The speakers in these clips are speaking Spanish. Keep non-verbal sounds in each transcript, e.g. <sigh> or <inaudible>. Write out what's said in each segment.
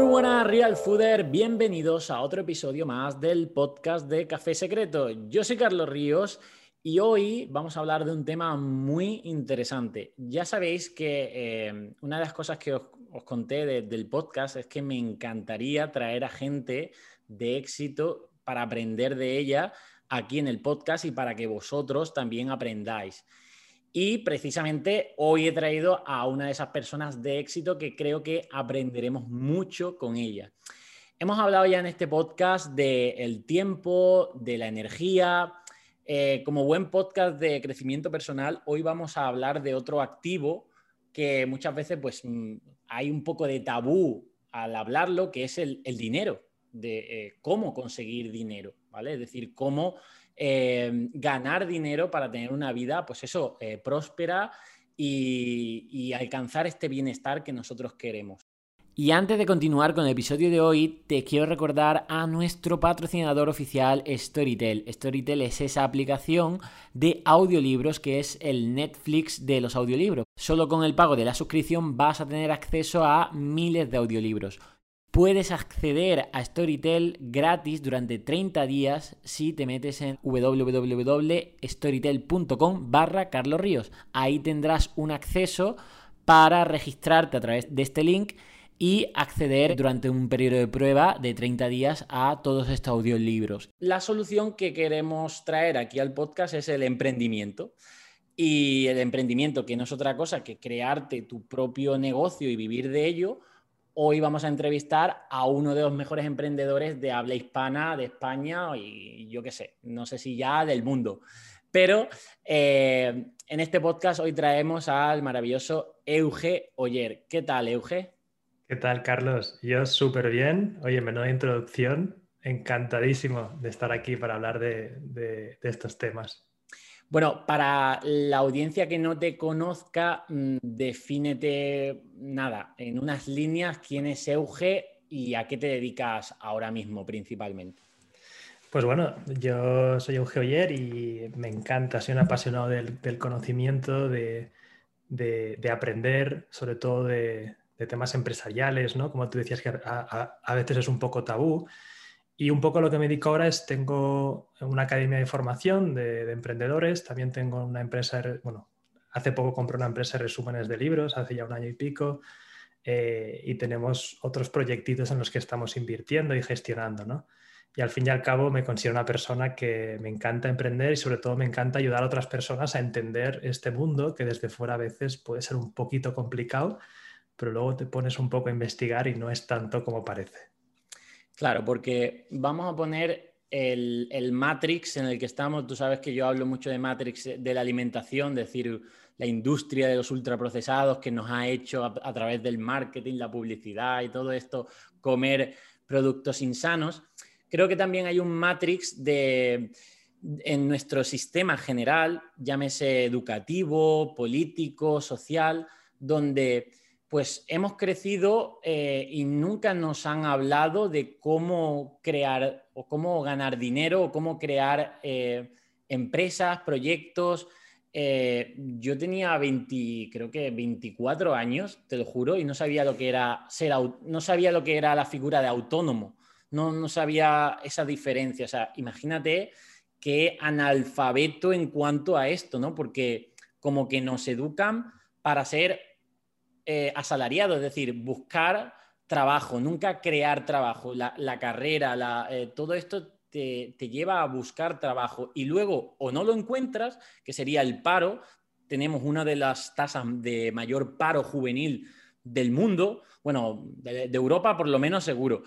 Muy buenas Real Fooder, bienvenidos a otro episodio más del podcast de Café Secreto. Yo soy Carlos Ríos y hoy vamos a hablar de un tema muy interesante. Ya sabéis que eh, una de las cosas que os, conté del podcast es que me encantaría traer a gente de éxito para aprender de ella aquí en el podcast y para que vosotros también aprendáis. Y precisamente hoy he traído a una de esas personas de éxito que creo que aprenderemos mucho con ella. Hemos hablado ya en este podcast del tiempo, de la energía. Eh, como buen podcast de crecimiento personal, hoy vamos a hablar de otro activo que muchas veces pues, mm, hay un poco de tabú al hablarlo, que es el, dinero, de eh, cómo conseguir dinero, ¿vale? Es decir, cómo Em, ganar dinero para tener una vida, pues eso, eh, próspera y, alcanzar este bienestar que nosotros queremos. Y antes de continuar con el episodio de hoy, te quiero recordar a nuestro patrocinador oficial Storytel. Storytel es esa aplicación de audiolibros que es el Netflix de los audiolibros. Solo con el pago de la suscripción vas a tener acceso a miles de audiolibros. Puedes acceder a Storytel gratis durante 30 días si te metes en www.storytel.com barra Carlos Ríos. Ahí tendrás un acceso para registrarte a través de este link y acceder durante un periodo de prueba de 30 días a todos estos audiolibros. La solución que queremos traer aquí al podcast es el emprendimiento. Y el emprendimiento, que no es otra cosa que crearte tu propio negocio y vivir de ello, Hoy vamos a entrevistar a uno de los mejores emprendedores de habla hispana de España y yo qué sé, no sé si ya del mundo. Pero eh, en este podcast hoy traemos al maravilloso Euge Oyer. ¿Qué tal, Euge? ¿Qué tal, Carlos? Yo súper bien. Oye, menuda introducción. Encantadísimo de estar aquí para hablar de estos temas. Bueno, para la audiencia que no te conozca, mm, defínete nada, en unas líneas, quién es Euge y a qué te dedicas ahora mismo principalmente. Pues bueno, yo soy Euge Oyer y me encanta, soy un apasionado del, conocimiento, de, aprender, sobre todo de, temas empresariales, ¿no? Como tú decías que a veces es un poco tabú. Y un poco lo que me dedico ahora es, tengo una academia de formación de, emprendedores, también tengo una empresa, bueno, hace poco compré una empresa de resúmenes de libros, hace ya un año y pico, eh, y tenemos otros proyectitos en los que estamos invirtiendo y gestionando, ¿no? Y al fin y al cabo me considero una persona que me encanta emprender y sobre todo me encanta ayudar a otras personas a entender este mundo que desde fuera a veces puede ser un poquito complicado, pero luego te pones un poco a investigar y no es tanto como parece. Claro, porque vamos a poner el, Matrix en el que estamos. Tú sabes que yo hablo mucho de Matrix de la alimentación, es decir, la industria de los ultraprocesados que nos ha hecho a, través del marketing, la publicidad y todo esto comer productos insanos. Creo que también hay un Matrix de en nuestro sistema general, llámese educativo, político, social, donde pues hemos crecido eh, y nunca nos han hablado de cómo crear o cómo ganar dinero o cómo crear eh, empresas, proyectos. Eh, yo tenía 20, creo que 24 años, te lo juro, y no sabía lo que era ser, no sabía lo que era la figura de autónomo, no, no sabía esa diferencia. O sea, imagínate qué analfabeto en cuanto a esto, ¿no? Porque como que nos educan para ser eh, asalariado, es decir, buscar trabajo, nunca crear trabajo. La, carrera, eh, todo esto te, lleva a buscar trabajo y luego o no lo encuentras, que sería el paro. Tenemos una de las tasas de mayor paro juvenil del mundo, bueno, de, Europa por lo menos seguro.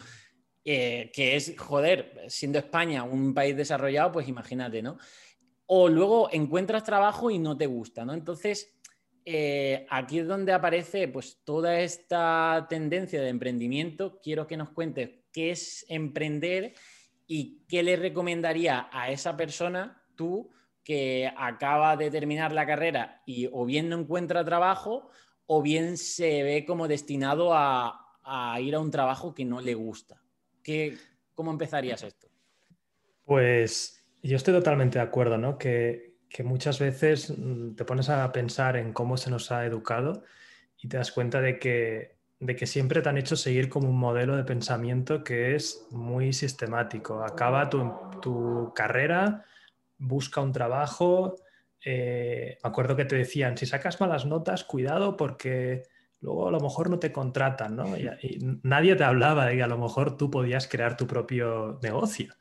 Eh, que es, joder, siendo España un país desarrollado, pues imagínate, ¿no? O luego encuentras trabajo y no te gusta, ¿no? Entonces, eh, aquí es donde aparece pues toda esta tendencia de emprendimiento. Quiero que nos cuentes qué es emprender y qué le recomendaría a esa persona tú que acaba de terminar la carrera y o bien no encuentra trabajo o bien se ve como destinado a, ir a un trabajo que no le gusta. ¿Qué, ¿Cómo empezarías esto? Pues yo estoy totalmente de acuerdo, ¿no? Que, que muchas veces mm, te pones a pensar en cómo se nos ha educado y te das cuenta de que de que siempre te han hecho seguir como un modelo de pensamiento que es muy sistemático. Acaba tu, carrera, busca un trabajo. Eh, me acuerdo que te decían, si sacas malas notas, cuidado porque luego a lo mejor no te contratan, ¿no? Y, nadie te hablaba de que a lo mejor tú podías crear tu propio negocio.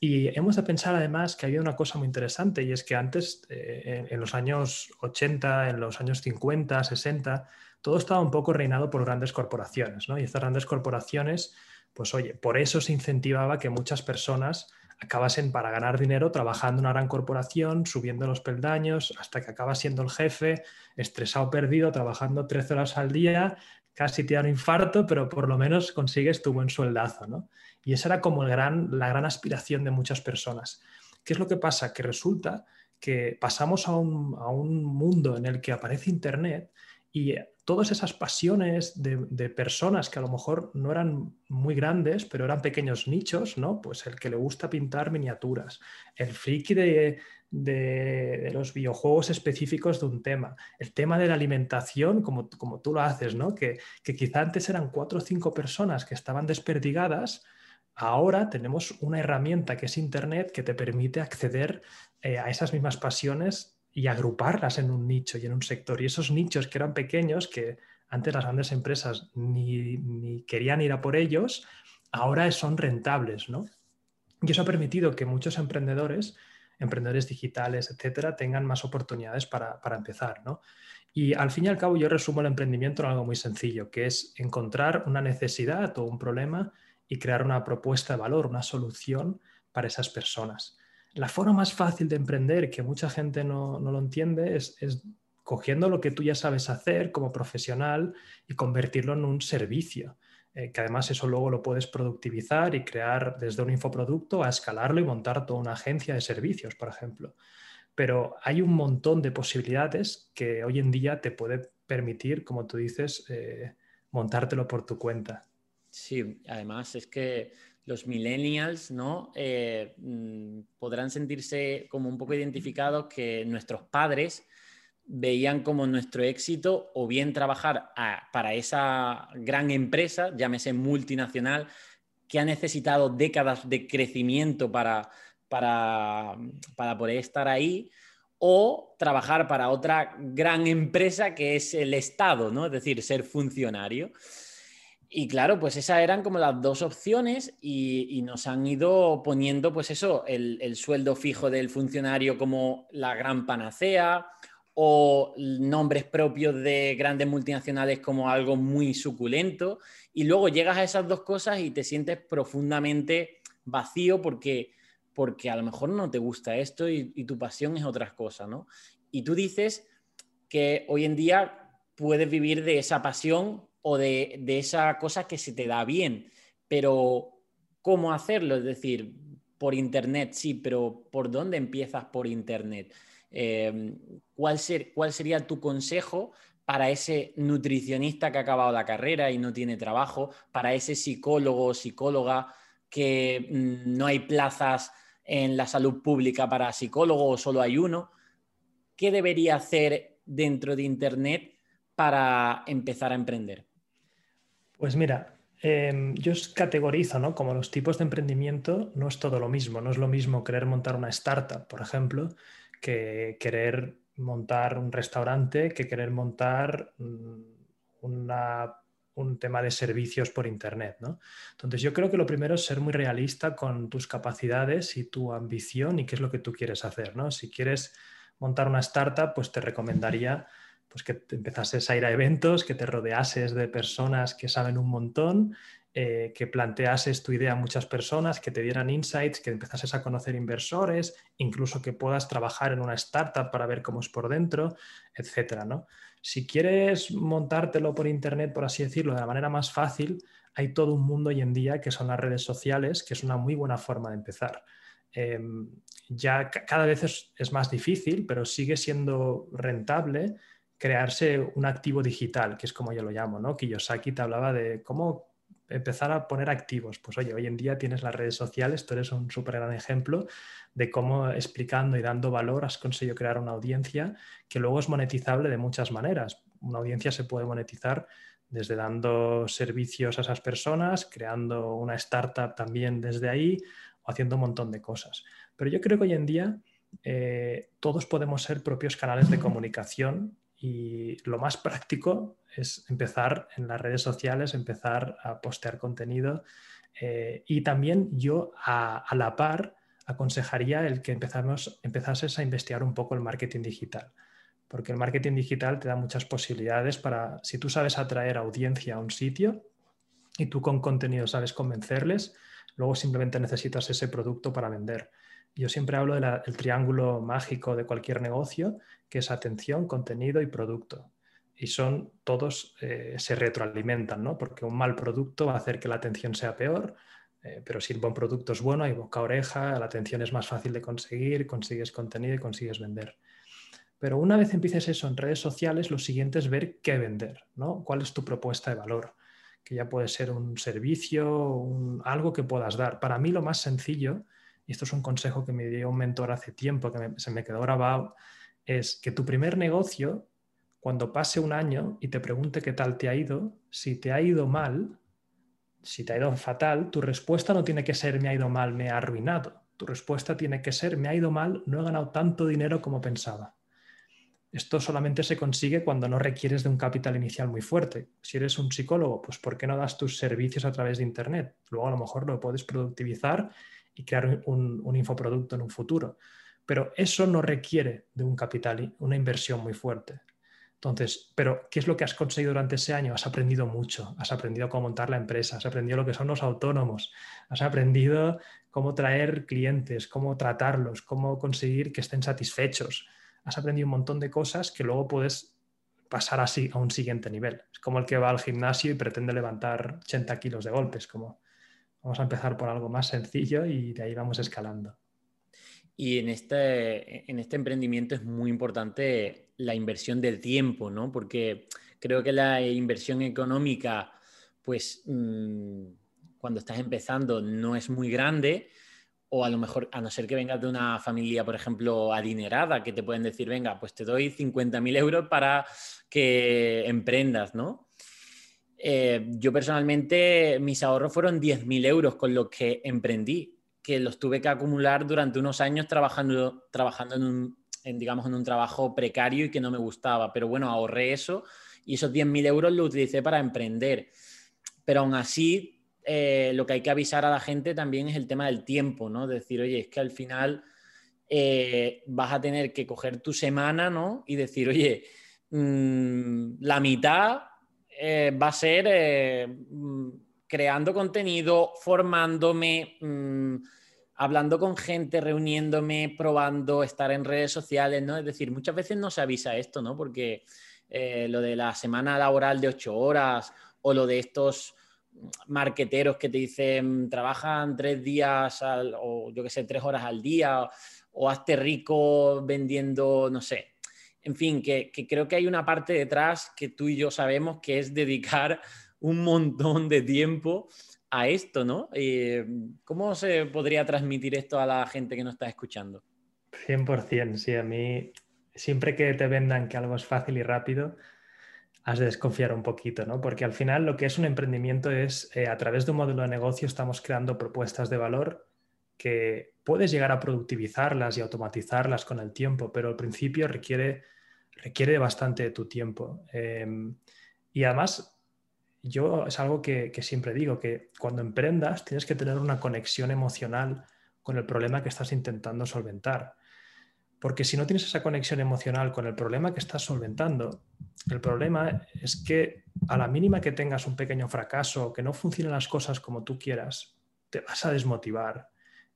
Y hemos de pensar además que había una cosa muy interesante y es que antes, eh, en, los años 80, en los años 50, 60, todo estaba un poco reinado por grandes corporaciones, ¿no? Y estas grandes corporaciones, pues oye, por eso se incentivaba que muchas personas acabasen para ganar dinero trabajando en una gran corporación, subiendo los peldaños, hasta que acabas siendo el jefe, estresado, perdido, trabajando 13 horas al día, casi te da un infarto, pero por lo menos consigues tu buen sueldazo, ¿no? Y esa era como el gran, la gran aspiración de muchas personas. ¿Qué es lo que pasa? Que resulta que pasamos a un, a un mundo en el que aparece Internet y todas esas pasiones de, personas que a lo mejor no eran muy grandes, pero eran pequeños nichos, ¿no? Pues el que le gusta pintar miniaturas, el friki de, los videojuegos específicos de un tema, el tema de la alimentación, como, como tú lo haces, ¿no? Que, que quizá antes eran cuatro o cinco personas que estaban desperdigadas, ahora tenemos una herramienta que es Internet que te permite acceder eh, a esas mismas pasiones y agruparlas en un nicho y en un sector. Y esos nichos que eran pequeños, que antes las grandes empresas ni, querían ir a por ellos, ahora son rentables, ¿no? Y eso ha permitido que muchos emprendedores, emprendedores digitales, etcétera, tengan más oportunidades para, para empezar, ¿no? Y al fin y al cabo yo resumo el emprendimiento en algo muy sencillo, que es encontrar una necesidad o un problema y crear una propuesta de valor, una solución para esas personas la forma más fácil de emprender, que mucha gente no, lo entiende, es, cogiendo lo que tú ya sabes hacer como profesional y convertirlo en un servicio. Eh, que además eso luego lo puedes productivizar y crear desde un infoproducto a escalarlo y montar toda una agencia de servicios, por ejemplo. Pero hay un montón de posibilidades que hoy en día te puede permitir, como tú dices, eh, montártelo por tu cuenta. Sí, además es que los millennials, ¿no? Eh, mm, podrán sentirse como un poco identificados que nuestros padres veían como nuestro éxito o bien trabajar para esa gran empresa, llámese multinacional, que ha necesitado décadas de crecimiento para, para, para poder estar ahí, o trabajar para otra gran empresa que es el Estado, ¿no? Es decir, ser funcionario. Y claro, pues esas eran como las dos opciones y, nos han ido poniendo, pues eso, el, sueldo fijo del funcionario como la gran panacea o nombres propios de grandes multinacionales como algo muy suculento. Y luego llegas a esas dos cosas y te sientes profundamente vacío porque, porque a lo mejor no te gusta esto y, y tu pasión es otras cosas, ¿no? Y tú dices que hoy en día puedes vivir de esa pasión o de, esa cosa que se te da bien, pero ¿cómo hacerlo? Es decir, por Internet, sí, pero ¿por dónde empiezas por Internet? Eh, ¿cuál, ¿Cuál sería tu consejo para ese nutricionista que ha acabado la carrera y no tiene trabajo, para ese psicólogo o psicóloga que mm, no hay plazas en la salud pública para psicólogo o solo hay uno? ¿Qué debería hacer dentro de Internet para empezar a emprender? Pues mira, em, yo os categorizo, ¿no? Como los tipos de emprendimiento no es todo lo mismo. No es lo mismo querer montar una startup, por ejemplo, que querer montar un restaurante, que querer montar mm, un tema de servicios por Internet, ¿no? Entonces yo creo que lo primero es ser muy realista con tus capacidades y tu ambición y qué es lo que tú quieres hacer, ¿no? Si quieres montar una startup, pues te recomendaría pues que te empezases a ir a eventos, que te rodeases de personas que saben un montón, eh, que planteases tu idea a muchas personas, que te dieran insights, que empezases a conocer inversores, incluso que puedas trabajar en una startup para ver cómo es por dentro, etcétera, ¿no? Si quieres montártelo por internet, por así decirlo, de la manera más fácil, hay todo un mundo hoy en día que son las redes sociales, que es una muy buena forma de empezar. Em, ya cada vez es más difícil, pero sigue siendo rentable crearse un activo digital, que es como yo lo llamo, ¿no? Kiyosaki te hablaba de cómo empezar a poner activos. Pues oye, hoy en día tienes las redes sociales, tú eres un súper gran ejemplo de cómo explicando y dando valor has conseguido crear una audiencia que luego es monetizable de muchas maneras. Una audiencia se puede monetizar desde dando servicios a esas personas, creando una startup también desde ahí o haciendo un montón de cosas. Pero yo creo que hoy en día eh, todos podemos ser propios canales de comunicación y lo más práctico es empezar en las redes sociales, empezar a postear contenido eh, y también yo a, la par aconsejaría el que empezamos, empezases a investigar un poco el marketing digital porque el marketing digital te da muchas posibilidades para, si tú sabes atraer audiencia a un sitio y tú con contenido sabes convencerles, luego simplemente necesitas ese producto para vender. Yo siempre hablo del triángulo mágico de cualquier negocio, que es atención, contenido y producto. Y son todos, eh, se retroalimentan, ¿no? Porque un mal producto va a hacer que la atención sea peor, eh, pero si el buen producto es bueno, hay boca oreja, la atención es más fácil de conseguir, consigues contenido y consigues vender. Pero una vez empieces eso en redes sociales, lo siguiente es ver qué vender, ¿no? ¿Cuál es tu propuesta de valor? Que ya puede ser un servicio, algo que puedas dar. Para mí lo más sencillo, y esto es un consejo que me dio un mentor hace tiempo, que se me quedó grabado, es que tu primer negocio, cuando pase un año y te pregunte qué tal te ha ido, si te ha ido mal, si te ha ido fatal, tu respuesta no tiene que ser me ha ido mal, me ha arruinado. Tu respuesta tiene que ser me ha ido mal, no he ganado tanto dinero como pensaba. Esto solamente se consigue cuando no requieres de un capital inicial muy fuerte. Si eres un psicólogo, pues ¿por qué no das tus servicios a través de Internet? Luego a lo mejor lo puedes productivizar y crear un, infoproducto en un futuro. Pero eso no requiere de un capital, una inversión muy fuerte. Entonces, pero ¿qué es lo que has conseguido durante ese año? Has aprendido mucho, has aprendido cómo montar la empresa, has aprendido lo que son los autónomos, has aprendido cómo traer clientes, cómo tratarlos, cómo conseguir que estén satisfechos, has aprendido un montón de cosas que luego puedes pasar así a un siguiente nivel. Es como el que va al gimnasio y pretende levantar 80 kilos de golpes, como vamos a empezar por algo más sencillo y de ahí vamos escalando. Y en este, en este emprendimiento es muy importante la inversión del tiempo, ¿no? Porque creo que la inversión económica, pues mm, cuando estás empezando no es muy grande, o a lo mejor, a no ser que vengas de una familia, por ejemplo, adinerada, que te pueden decir, venga, pues te doy 50.000 euros para que emprendas, ¿no? Eh, yo personalmente, mis ahorros fueron 10.000 euros con lo que emprendí, que los tuve que acumular durante unos años trabajando, trabajando en un, digamos, en un trabajo precario y que no me gustaba. Pero bueno, ahorré eso y esos 10.000 euros los utilicé para emprender. Pero aún así, eh, lo que hay que avisar a la gente también es el tema del tiempo, ¿no? Decir, oye, es que al final eh, vas a tener que coger tu semana, ¿no? Y decir, oye, mm, la mitad eh, va a ser mm, creando contenido, formándome, mm, hablando con gente, reuniéndome, probando, estar en redes sociales, ¿no? Es decir, muchas veces no se avisa esto, ¿no? Porque lo de la semana laboral de ocho horas o lo de estos marqueteros que te dicen trabajan tres días o yo que sé, tres horas al día o, hazte rico vendiendo, no sé. En fin, que, creo que hay una parte detrás que tú y yo sabemos que es dedicar <laughs> un montón de tiempo a esto, ¿no? Eh, ¿Cómo se podría transmitir esto a la gente que nos está escuchando? 100%, sí, a mí siempre que te vendan que algo es fácil y rápido, has de desconfiar un poquito, ¿no? Porque al final lo que es un emprendimiento es, eh, a través de un modelo de negocio estamos creando propuestas de valor que puedes llegar a productivizarlas y automatizarlas con el tiempo, pero al principio requiere, requiere bastante de tu tiempo. Em, y además, yo es algo que, siempre digo, que cuando emprendas tienes que tener una conexión emocional con el problema que estás intentando solventar. Porque si no tienes esa conexión emocional con el problema que estás solventando, el problema es que a la mínima que tengas un pequeño fracaso, que no funcionen las cosas como tú quieras, te vas a desmotivar.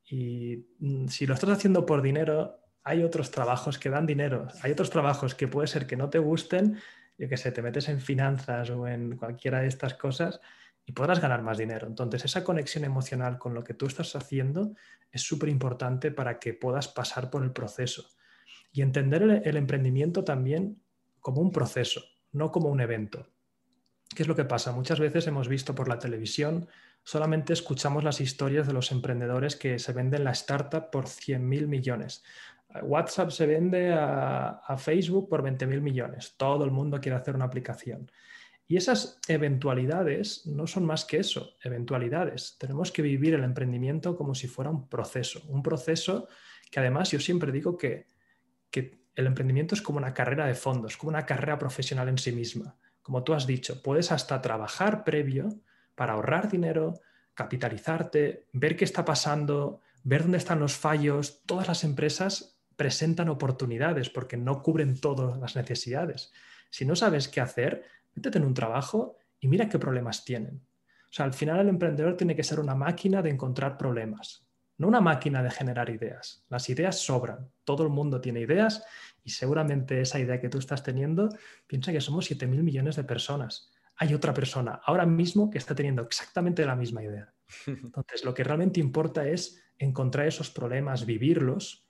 Y mm, si lo estás haciendo por dinero, hay otros trabajos que dan dinero. Hay otros trabajos que puede ser que no te gusten, yo que sé, te metes en finanzas o en cualquiera de estas cosas y podrás ganar más dinero. Entonces, esa conexión emocional con lo que tú estás haciendo es súper importante para que puedas pasar por el proceso. Y entender el, emprendimiento también como un proceso, no como un evento. ¿Qué es lo que pasa? Muchas veces hemos visto por la televisión, solamente escuchamos las historias de los emprendedores que se venden la startup por 100.000 millones. WhatsApp se vende a, Facebook por 20.000 millones. Todo el mundo quiere hacer una aplicación. Y esas eventualidades no son más que eso, eventualidades. Tenemos que vivir el emprendimiento como si fuera un proceso, un proceso que además yo siempre digo que, que el emprendimiento es como una carrera de fondos, como una carrera profesional en sí misma. Como tú has dicho, puedes hasta trabajar previo para ahorrar dinero, capitalizarte, ver qué está pasando, ver dónde están los fallos. Todas las empresas presentan oportunidades porque no cubren todas las necesidades. Si no sabes qué hacer, métete en un trabajo y mira qué problemas tienen. O sea, al final el emprendedor tiene que ser una máquina de encontrar problemas, no una máquina de generar ideas. Las ideas sobran, todo el mundo tiene ideas y seguramente esa idea que tú estás teniendo, piensa que somos 7 mil millones de personas. Hay otra persona ahora mismo que está teniendo exactamente la misma idea. <laughs> Entonces, lo que realmente importa es encontrar esos problemas, vivirlos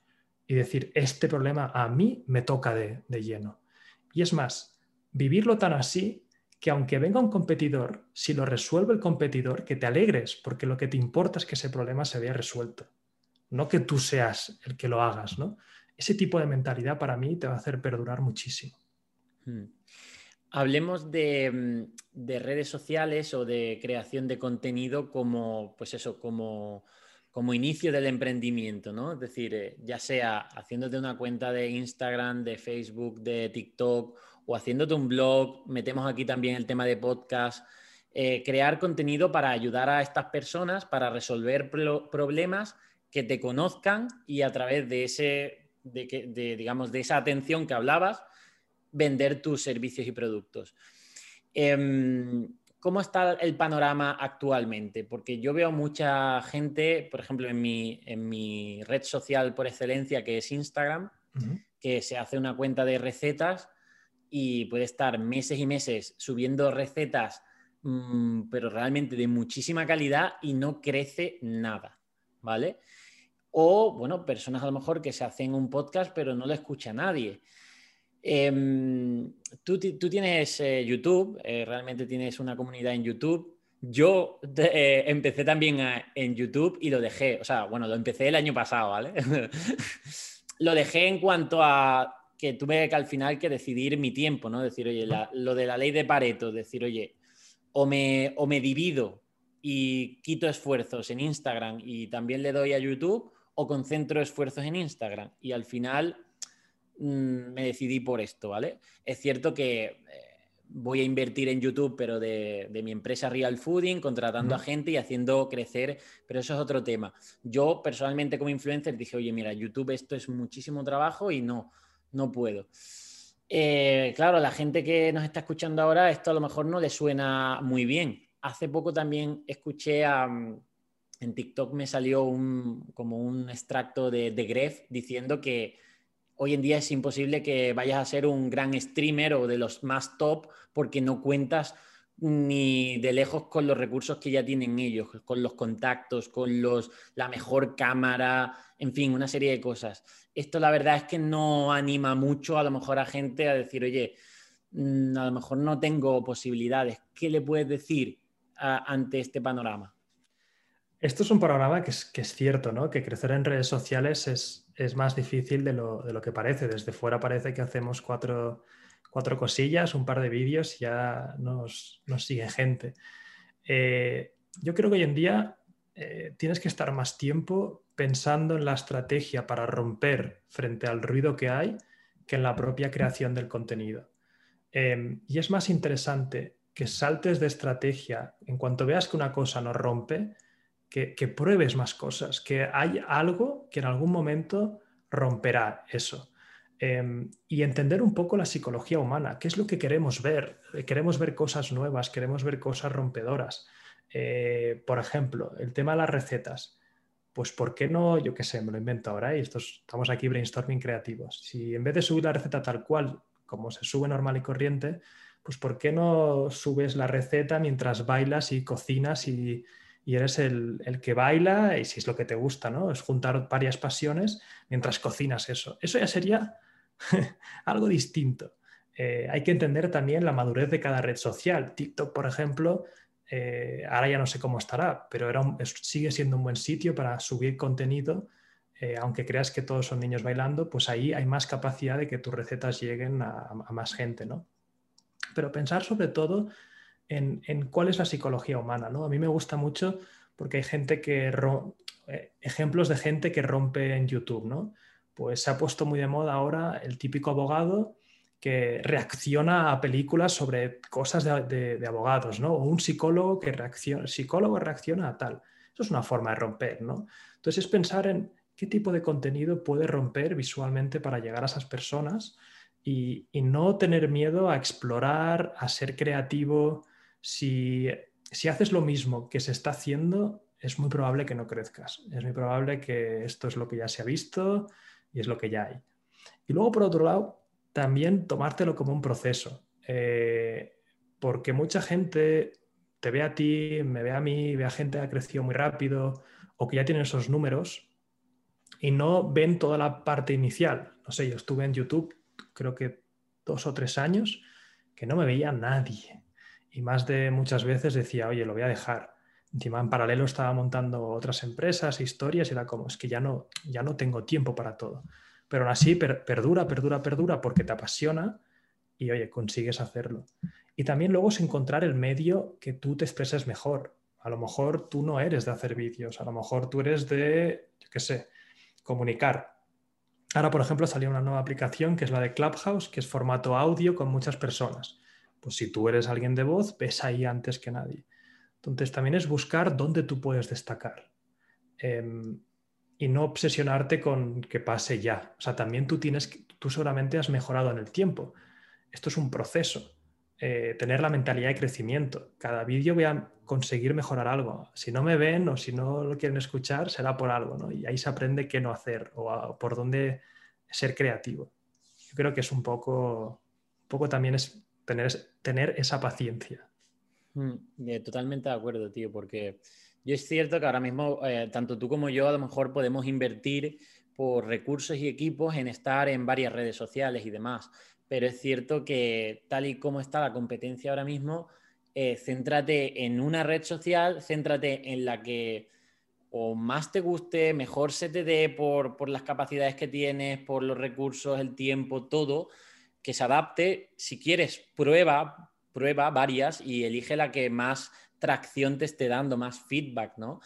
y decir, este problema a mí me toca de, de lleno. Y es más, vivirlo tan así que aunque venga un competidor, si lo resuelve el competidor, que te alegres, porque lo que te importa es que ese problema se vea resuelto, no que tú seas el que lo hagas, ¿no? Ese tipo de mentalidad para mí te va a hacer perdurar muchísimo. Hmm. Hablemos de, mm, de, redes sociales o de creación de contenido como, pues eso, como, como inicio del emprendimiento, ¿no? Es decir, eh, ya sea haciéndote una cuenta de Instagram, de Facebook, de TikTok o haciéndote un blog, metemos aquí también el tema de podcast, eh, crear contenido para ayudar a estas personas, para resolver problemas que te conozcan y a través de ese, de, digamos, de esa atención que hablabas, vender tus servicios y productos. Em, ¿Cómo está el panorama actualmente? Porque yo veo mucha gente, por ejemplo, en mi, en mi red social por excelencia, que es Instagram, que se hace una cuenta de recetas y puede estar meses y meses subiendo recetas, mm, pero realmente de muchísima calidad y no crece nada, ¿vale? O, bueno, personas a lo mejor que se hacen un podcast pero no lo escucha nadie. Em, tú, tienes eh, YouTube, eh, realmente tienes una comunidad en YouTube. Yo eh, empecé también en YouTube y lo dejé, o sea, bueno, lo empecé el año pasado, ¿vale? <laughs> lo dejé en cuanto a que tuve que al final que decidir mi tiempo, ¿no? Decir, oye, lo de la ley de Pareto, decir, oye, o me, o me divido y quito esfuerzos en Instagram y también le doy a YouTube, o concentro esfuerzos en Instagram. Y al final mm, me decidí por esto, ¿vale? Es cierto que eh, voy a invertir en YouTube, pero de, mi empresa Real Fooding, contratando a gente y haciendo crecer, pero eso es otro tema. Yo personalmente como influencer dije, oye, mira, YouTube esto es muchísimo trabajo y no, no puedo. Eh, claro, la gente que nos está escuchando ahora, esto a lo mejor no le suena muy bien. Hace poco también escuché a, mm, en TikTok me salió un, como un extracto de, de Gref diciendo que hoy en día es imposible que vayas a ser un gran streamer o de los más top porque no cuentas ni de lejos con los recursos que ya tienen ellos, con los contactos, con los, la mejor cámara, en fin, una serie de cosas. Esto la verdad es que no anima mucho a lo mejor a gente a decir, oye, mm, a lo mejor no tengo posibilidades. ¿Qué le puedes decir ante este panorama? Esto es un panorama que es, que es cierto, ¿no? Que crecer en redes sociales es, es más difícil de lo, de lo, que parece. Desde fuera parece que hacemos cuatro cuatro cosillas, un par de vídeos y ya nos, sigue gente. Eh, yo creo que hoy en día eh, tienes que estar más tiempo pensando en la estrategia para romper frente al ruido que hay que en la propia creación del contenido. Em, y es más interesante que saltes de estrategia en cuanto veas que una cosa no rompe, que, pruebes más cosas, que hay algo que en algún momento romperá eso. Em, y entender un poco la psicología humana, qué es lo que queremos ver. Queremos ver cosas nuevas, queremos ver cosas rompedoras. Eh, por ejemplo, el tema de las recetas. Pues, ¿por qué no? Yo qué sé, me lo invento ahora y estamos aquí brainstorming creativos. Si en vez de subir la receta tal cual, como se sube normal y corriente, pues, ¿por qué no subes la receta mientras bailas y cocinas y, eres el, el, que baila y si es lo que te gusta, ¿no? Es juntar varias pasiones mientras cocinas eso. Eso ya sería <laughs> algo distinto. Eh, hay que entender también la madurez de cada red social. TikTok, por ejemplo, eh, ahora ya no sé cómo estará, pero era sigue siendo un buen sitio para subir contenido. Eh, aunque creas que todos son niños bailando, pues ahí hay más capacidad de que tus recetas lleguen a, más gente, ¿no? pero pensar sobre todo en, cuál es la psicología humana. ¿no? A mí me gusta mucho porque hay gente que, eh, ejemplos de gente que rompe en YouTube, ¿no? Pues se ha puesto muy de moda ahora el típico abogado que reacciona a películas sobre cosas de, abogados, ¿no? O un psicólogo que reacciona, psicólogo reacciona a tal. Eso es una forma de romper, ¿no? Entonces es pensar en qué tipo de contenido puede romper visualmente para llegar a esas personas y, no tener miedo a explorar, a ser creativo. Si, si haces lo mismo que se está haciendo, es muy probable que no crezcas. Es muy probable que esto es lo que ya se ha visto y es lo que ya hay. Y luego, por otro lado, también tomártelo como un proceso. Eh, porque mucha gente te ve a ti, me ve a mí, ve a gente que ha crecido muy rápido o que ya tienen esos números y no ven toda la parte inicial. No sé, yo estuve en YouTube creo que dos o tres años que no me veía nadie. Y más de muchas veces decía, oye, lo voy a dejar. En paralelo estaba montando otras empresas, historias y era como, es que ya no, ya no tengo tiempo para todo. Pero aún así perdura, perdura, perdura porque te apasiona y oye, consigues hacerlo. Y también luego es encontrar el medio que tú te expreses mejor. A lo mejor tú no eres de hacer vídeos, a lo mejor tú eres de, yo qué sé, comunicar. Ahora, por ejemplo, salió una nueva aplicación que es la de Clubhouse, que es formato audio con muchas personas. Pues si tú eres alguien de voz, ves ahí antes que nadie. Entonces también es buscar dónde tú puedes destacar em, y no obsesionarte con que pase ya. O sea, también tú tienes, tú seguramente has mejorado en el tiempo. Esto es un proceso. Eh, tener la mentalidad de crecimiento. Cada vídeo voy a conseguir mejorar algo. Si no me ven o si no lo quieren escuchar, será por algo, ¿no? Y ahí se aprende qué no hacer o por dónde ser creativo. Yo creo que es un poco, un poco también es tener, esa paciencia. Mm, totalmente de acuerdo, tío, porque yo es cierto que ahora mismo, eh, tanto tú como yo, a lo mejor podemos invertir por recursos y equipos en estar en varias redes sociales y demás, pero es cierto que tal y como está la competencia ahora mismo, eh, céntrate en una red social, céntrate en la que o más te guste, mejor se te dé por, por las capacidades que tienes, por los recursos, el tiempo, todo, que se adapte. Si quieres, prueba, prueba varias y elige la que más tracción te esté dando, más feedback, ¿no?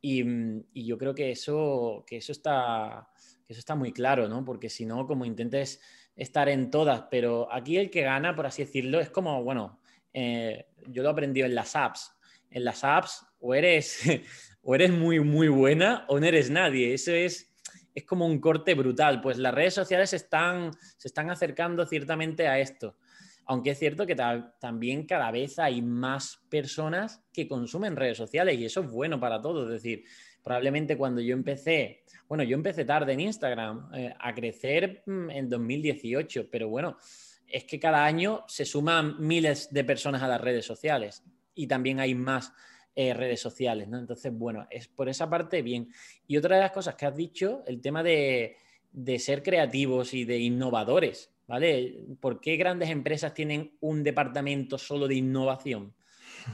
Y, yo creo que eso, que eso, está, eso está muy claro, ¿no? Porque si no, como intentes estar en todas, pero aquí el que gana, por así decirlo, es como, bueno, eh, yo lo he aprendido en las apps. En las apps o eres, <laughs> o eres muy, muy buena o no eres nadie. Eso es, es como un corte brutal. Pues las redes sociales están, se están acercando ciertamente a esto. Aunque es cierto que también cada vez hay más personas que consumen redes sociales y eso es bueno para todos. Es decir, probablemente cuando yo empecé, bueno, yo empecé tarde en Instagram eh, a crecer mm, en 2018, pero bueno, es que cada año se suman miles de personas a las redes sociales y también hay más eh, redes sociales, ¿no? Entonces, bueno, es por esa parte bien. Y otra de las cosas que has dicho, el tema de, de ser creativos y de innovadores. ¿vale? ¿Por qué grandes empresas tienen un departamento solo de innovación? <laughs>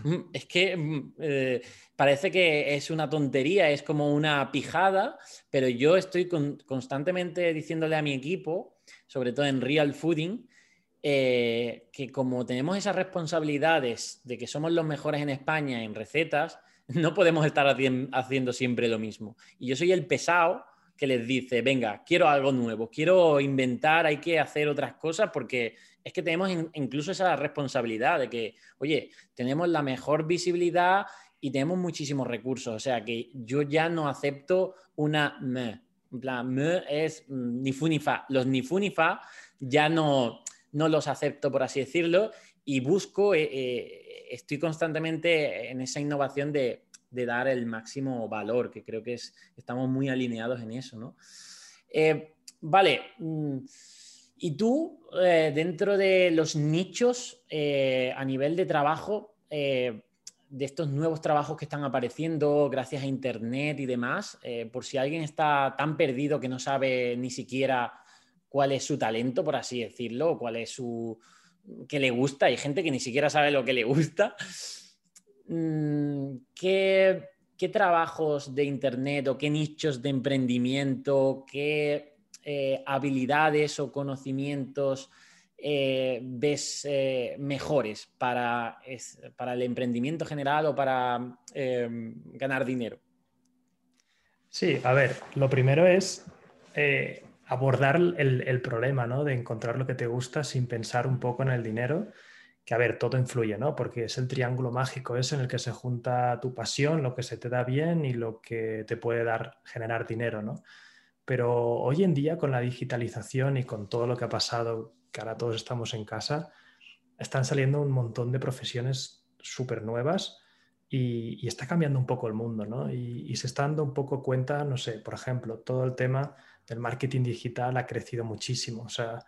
Mm, es que mm, eh, parece que es una tontería, es como una pijada, pero yo estoy constantemente diciéndole a mi equipo, sobre todo en Real Fooding, eh, que como tenemos esas responsabilidades de que somos los mejores en España en recetas, <laughs> no podemos estar haciendo siempre lo mismo. Y yo soy el pesado que les dice, venga, quiero algo nuevo, quiero inventar, hay que hacer otras cosas porque es que tenemos incluso esa responsabilidad de que, oye, tenemos la mejor visibilidad y tenemos muchísimos recursos. O sea que yo ya no acepto una me. En plan, me es mm, ni fu ni fa. Los ni fu ni fa ya no, no los acepto, por así decirlo, y busco, eh, eh, estoy constantemente en esa innovación de dar el máximo valor, que creo que es, estamos muy alineados en eso, ¿no? Eh, vale, mm, y tú, dentro de los nichos a nivel de trabajo, de estos nuevos trabajos que están apareciendo gracias a Internet y demás, por si alguien está tan perdido que no sabe ni siquiera cuál es su talento, por así decirlo, o cuál es su... que le gusta, hay gente que ni siquiera sabe lo que le gusta. <laughs> Mm, ¿qué, trabajos de Internet o qué nichos de emprendimiento, qué eh, habilidades o conocimientos eh, ves eh, mejores para, para, el emprendimiento general o para em, ganar dinero? Sí, a ver, lo primero es abordar el, problema, ¿no? De encontrar lo que te gusta sin pensar un poco en el dinero, que a ver, todo influye, ¿no? Porque es el triángulo mágico ese en el que se junta tu pasión, lo que se te da bien y lo que te puede dar, generar dinero, ¿no? Pero hoy en día con la digitalización y con todo lo que ha pasado que ahora todos estamos en casa, están saliendo un montón de profesiones súper nuevas y, está cambiando un poco el mundo, ¿no? Y, se está dando un poco cuenta, no sé, por ejemplo, todo el tema del marketing digital ha crecido muchísimo. O sea,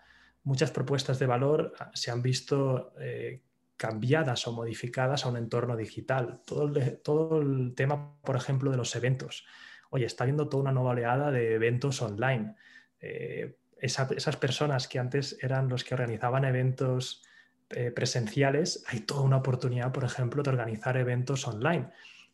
muchas propuestas de valor ah, se han visto eh, cambiadas o modificadas a un entorno digital. Todo el, tema, por ejemplo, de los eventos. Oye, está viendo toda una nueva oleada de eventos online. Eh, esas personas que antes eran los que organizaban eventos eh, presenciales, hay toda una oportunidad, por ejemplo, de organizar eventos online.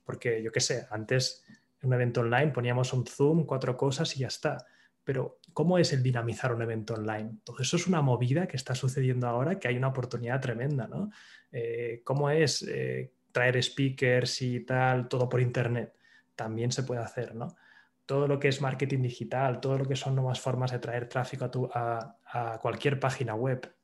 Porque yo qué sé, antes en un evento online poníamos un Zoom, cuatro cosas y ya está. Pero ¿cómo es el dinamizar un evento online? Todo eso es una movida que está sucediendo ahora, que hay una oportunidad tremenda, ¿no? Eh, ¿Cómo es eh, traer speakers y tal, todo por internet? También se puede hacer, ¿no? todo lo que es marketing digital, todo lo que son nuevas formas de traer tráfico a, cualquier página web.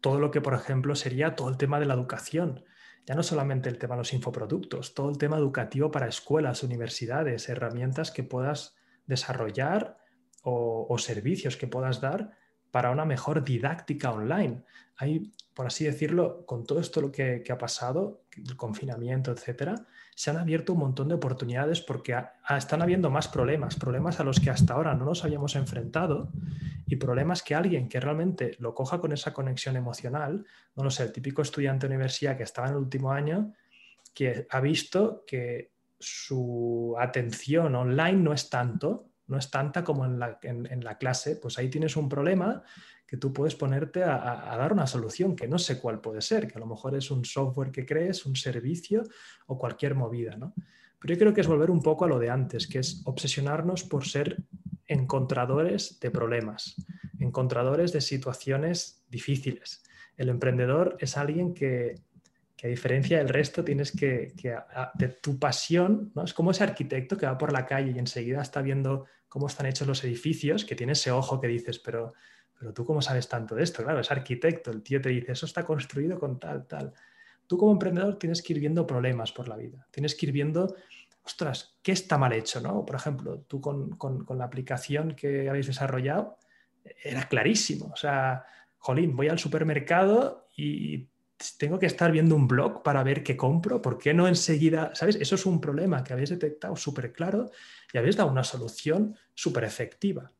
Todo lo que, por ejemplo, sería todo el tema de la educación. Ya no solamente el tema de los infoproductos, todo el tema educativo para escuelas, universidades, herramientas que puedas desarrollar o, servicios que puedas dar para una mejor didáctica online. Hay, por así decirlo, con todo esto lo que, ha pasado, el confinamiento, etcétera, se han abierto un montón de oportunidades porque están habiendo más problemas, problemas a los que hasta ahora no nos habíamos enfrentado y problemas que alguien que realmente lo coja con esa conexión emocional, no lo sé, el típico estudiante de universidad que estaba en el último año, que ha visto que su atención online no es tanto, no es tanta como en la, en la clase, pues ahí tienes un problema que tú puedes ponerte a, dar una solución, que no sé cuál puede ser, que a lo mejor es un software que crees, un servicio o cualquier movida, ¿no? Pero yo creo que es volver un poco a lo de antes, que es obsesionarnos por ser encontradores de problemas, encontradores de situaciones difíciles. El emprendedor es alguien que, a diferencia del resto, tienes que, de tu pasión, ¿no? es como ese arquitecto que va por la calle y enseguida está viendo cómo están hechos los edificios, que tiene ese ojo que dices, pero pero tú cómo sabes tanto de esto? Claro, es arquitecto, el tío te dice, eso está construido con tal, tal. Tú como emprendedor tienes que ir viendo problemas por la vida, tienes que ir viendo, ostras, ¿qué está mal hecho? ¿no? Por ejemplo, tú con, la aplicación que habéis desarrollado, era clarísimo. O sea, jolín, voy al supermercado y tengo que estar viendo un blog para ver qué compro, ¿por qué no enseguida? ¿Sabes? Eso es un problema que habéis detectado súper claro y habéis dado una solución súper efectiva.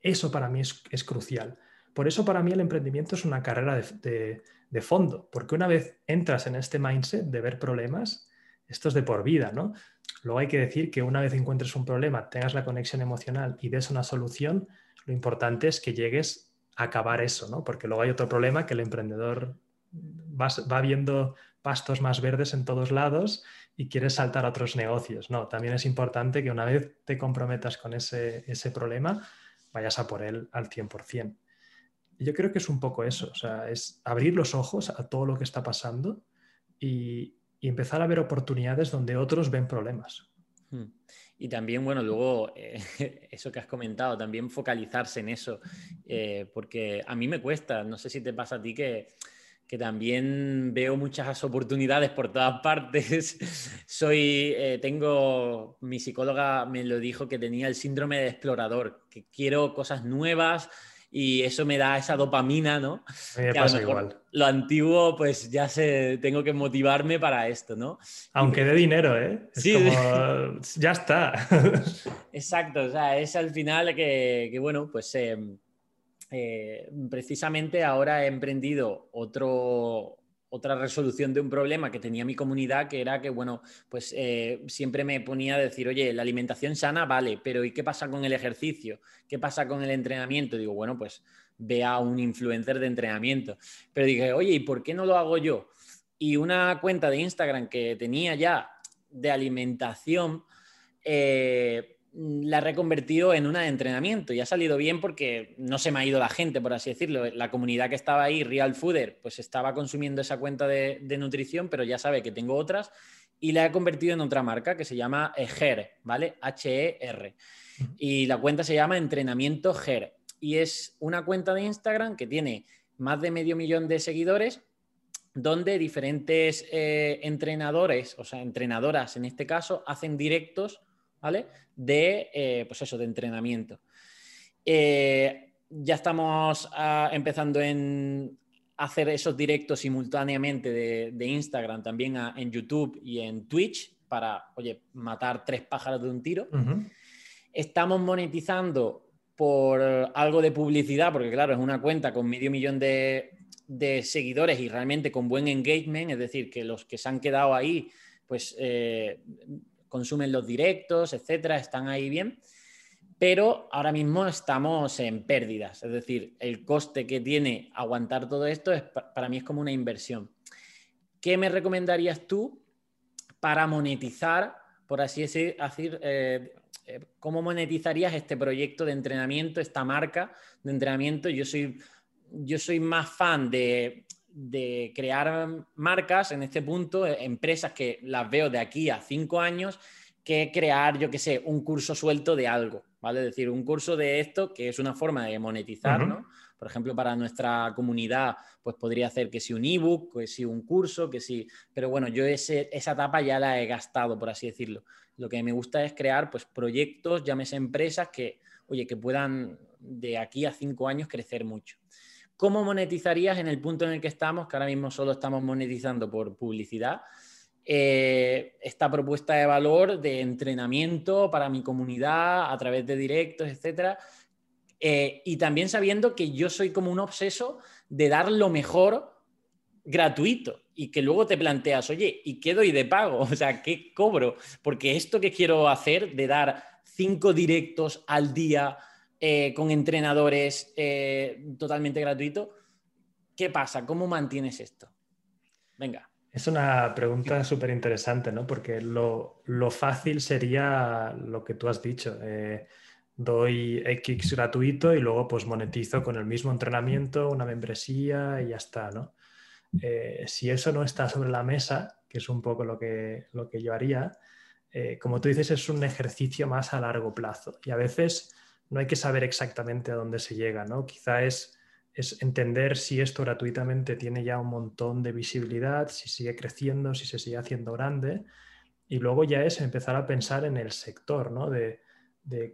Eso para mí es, crucial. Por eso para mí el emprendimiento es una carrera de, fondo, porque una vez entras en este mindset de ver problemas, esto es de por vida, ¿no? Luego hay que decir que una vez encuentres un problema, tengas la conexión emocional y des una solución, lo importante es que llegues a acabar eso, ¿no? Porque luego hay otro problema que el emprendedor va, viendo pastos más verdes en todos lados y quieres saltar a otros negocios. No, también es importante que una vez te comprometas con ese, ese problema, vayas a por él al 100%. Y yo creo que es un poco eso, o sea, es abrir los ojos a todo lo que está pasando y, empezar a ver oportunidades donde otros ven problemas. Hmm. Y también, bueno, luego eh, <laughs> eso que has comentado, también focalizarse en eso, eh, porque a mí me cuesta, no sé si te pasa a ti que, que también veo muchas oportunidades por todas partes. <laughs> Soy, eh, tengo, mi psicóloga me lo dijo que tenía el síndrome de explorador, que quiero cosas nuevas y eso me da esa dopamina, ¿no? Me pasa igual. Lo antiguo, pues ya sé, tengo que motivarme para esto, ¿no? Aunque de dinero, ¿eh? sí. <laughs> ya está. <laughs> Exacto, o sea, es al final que, bueno, pues... Em, eh, precisamente ahora he emprendido otro, otra resolución de un problema que tenía mi comunidad, que era que, bueno, pues eh, siempre me ponía a decir, oye, la alimentación sana, vale, pero ¿y qué pasa con el ejercicio? ¿Qué pasa con el entrenamiento? Digo, bueno, pues ve a un influencer de entrenamiento. Pero dije, oye, ¿y por qué no lo hago yo? Y una cuenta de Instagram que tenía ya de alimentación, eh, la he reconvertido en una de entrenamiento y ha salido bien porque no se me ha ido la gente, por así decirlo. La comunidad que estaba ahí, Real Fooder, pues estaba consumiendo esa cuenta de, nutrición, pero ya sabe que tengo otras y la he convertido en otra marca que se llama HER, ¿vale? H-E-R. Y la cuenta se llama Entrenamiento HER y es una cuenta de Instagram que tiene más de medio millón de seguidores donde diferentes eh, entrenadores, o sea, entrenadoras en este caso, hacen directos, ¿vale? De, eh, pues eso, de entrenamiento. Eh, ya estamos ah, empezando en hacer esos directos simultáneamente de, Instagram, también en YouTube y en Twitch, para, oye, matar tres pájaros de un tiro. Estamos monetizando por algo de publicidad, porque claro, es una cuenta con medio millón de, de seguidores y realmente con buen engagement, es decir, que los que se han quedado ahí, pues eh, consumen los directos, etcétera, están ahí bien. Pero ahora mismo estamos en pérdidas, es decir, el coste que tiene aguantar todo esto es, para mí es como una inversión. ¿Qué me recomendarías tú para monetizar, por así decir, eh, eh, cómo monetizarías este proyecto de entrenamiento, esta marca de entrenamiento? Yo soy yo soy más fan de, crear marcas en este punto, eh, empresas que las veo de aquí a cinco años, que crear, yo qué sé, un curso suelto de algo, ¿vale? Es decir, un curso de esto que es una forma de monetizar, ¿no? Por ejemplo, para nuestra comunidad, pues podría hacer que si un ebook, que si un curso, que si... Pero bueno, yo ese, esa etapa ya la he gastado, por así decirlo. Lo que me gusta es crear, pues, proyectos, llámese empresas que, oye, que puedan de aquí a cinco años crecer mucho. ¿Cómo monetizarías en el punto en el que estamos, que ahora mismo solo estamos monetizando por publicidad, eh, esta propuesta de valor de entrenamiento para mi comunidad a través de directos, etcétera? Eh, y también sabiendo que yo soy como un obseso de dar lo mejor gratuito y que luego te planteas, oye, ¿y qué doy de pago? <laughs> O sea, ¿qué cobro? Porque esto que quiero hacer de dar cinco directos al día eh, con entrenadores eh, totalmente gratuito. ¿Qué pasa? ¿Cómo mantienes esto? Venga. Es una pregunta súper interesante, ¿no? Porque lo, fácil sería lo que tú has dicho. Eh, doy X gratuito y luego pues monetizo con el mismo entrenamiento, una membresía y ya está, ¿no? si eso no está sobre la mesa, que es un poco lo que, lo que yo haría, como tú dices, es un ejercicio más a largo plazo. Y a veces no hay que saber exactamente a dónde se llega, ¿no? Quizá es, entender si esto gratuitamente tiene ya un montón de visibilidad, si sigue creciendo, si se sigue haciendo grande, y luego ya es empezar a pensar en el sector, ¿no? De,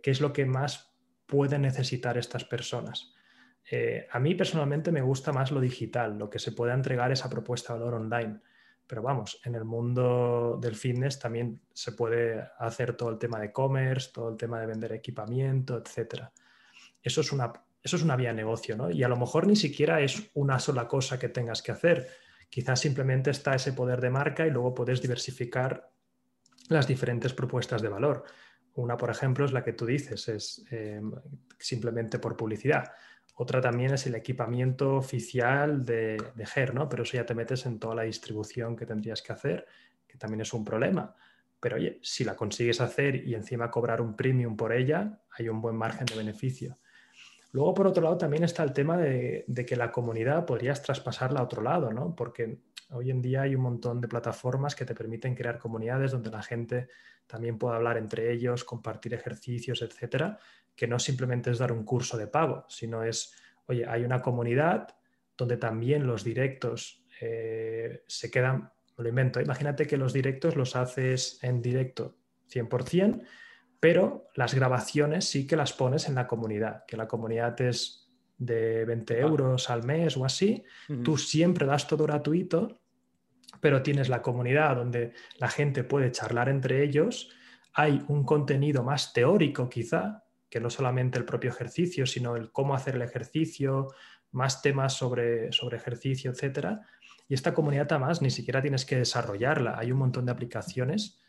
qué es lo que más pueden necesitar estas personas. Eh, a mí personalmente me gusta más lo digital, lo que se pueda entregar esa propuesta de valor online. Pero vamos, en el mundo del fitness también se puede hacer todo el tema de e-commerce, todo el tema de vender equipamiento, etc. Eso es una, eso es una vía de negocio, ¿no? Y a lo mejor ni siquiera es una sola cosa que tengas que hacer. Quizás simplemente está ese poder de marca y luego puedes diversificar las diferentes propuestas de valor. Una, por ejemplo, es la que tú dices, es eh, simplemente por publicidad. Otra también es el equipamiento oficial de, GER, ¿no? Pero eso ya te metes en toda la distribución que tendrías que hacer, que también es un problema. Pero oye, si la consigues hacer y encima cobrar un premium por ella, hay un buen margen de beneficio. Luego, por otro lado, también está el tema de, de, que la comunidad podrías traspasarla a otro lado, ¿no? Porque hoy en día hay un montón de plataformas que te permiten crear comunidades donde la gente también pueda hablar entre ellos, compartir ejercicios, etcétera que no simplemente es dar un curso de pago, sino es, oye, hay una comunidad donde también los directos eh, se quedan, lo invento, imagínate que los directos los haces en directo 100%, pero las grabaciones sí que las pones en la comunidad, que la comunidad es de 20 euros al mes o así, tú siempre das todo gratuito, pero tienes la comunidad donde la gente puede charlar entre ellos, hay un contenido más teórico quizá, que no solamente el propio ejercicio, sino el cómo hacer el ejercicio, más temas sobre, sobre ejercicio, etc. Y esta comunidad además ni siquiera tienes que desarrollarla. Hay un montón de aplicaciones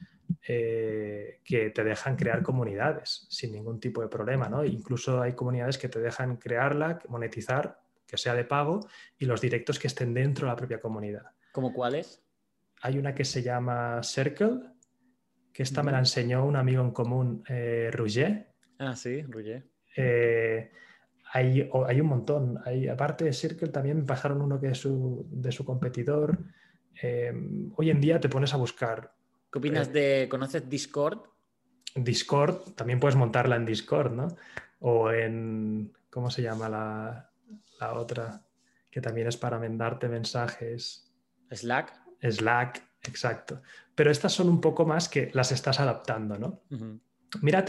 eh, que te dejan crear comunidades sin ningún tipo de problema. ¿no? Incluso hay comunidades que te dejan crearla, monetizar, que sea de pago, y los directos que estén dentro de la propia comunidad. ¿Cómo cuáles? Hay una que se llama Circle, que esta me la enseñó un amigo en común, eh, Ah, sí, Rouget. Eh, hay, hay, un montón. Hay, aparte de Circle, también me pasaron uno que es su, de su competidor. Eh, hoy en día te pones a buscar. ¿Qué opinas de. ¿Conoces Discord? Discord, también puedes montarla en Discord, ¿no? O en. ¿Cómo se llama la, la otra? Que también es para mandarte mensajes. Slack. Slack, exacto. Pero estas son un poco más que las estás adaptando, ¿no? Mírate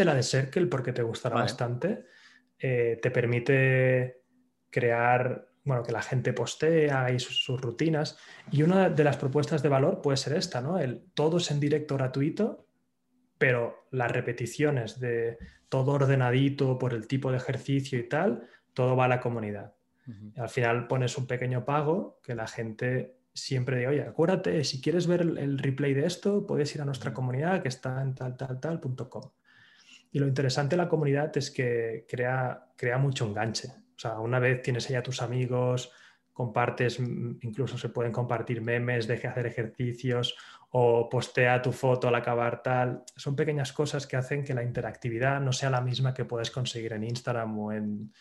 la de Circle porque te gustará bastante. Eh, te permite crear, bueno, que la gente postea y sus, rutinas. Y una de las propuestas de valor puede ser esta, ¿no? El todo es en directo gratuito, pero las repeticiones de todo ordenadito por el tipo de ejercicio y tal, todo va a la comunidad. Al final pones un pequeño pago que la gente siempre diga, oye, acuérdate, si quieres ver el replay de esto, puedes ir a nuestra comunidad que está en tal, tal, tal.com. Y lo interesante de la comunidad es que crea, crea mucho enganche. O sea, una vez tienes ahí a tus amigos, compartes, incluso se pueden compartir memes, deje hacer ejercicios o postea tu foto al acabar tal. Son pequeñas cosas que hacen que la interactividad no sea la misma que puedes conseguir en Instagram o en,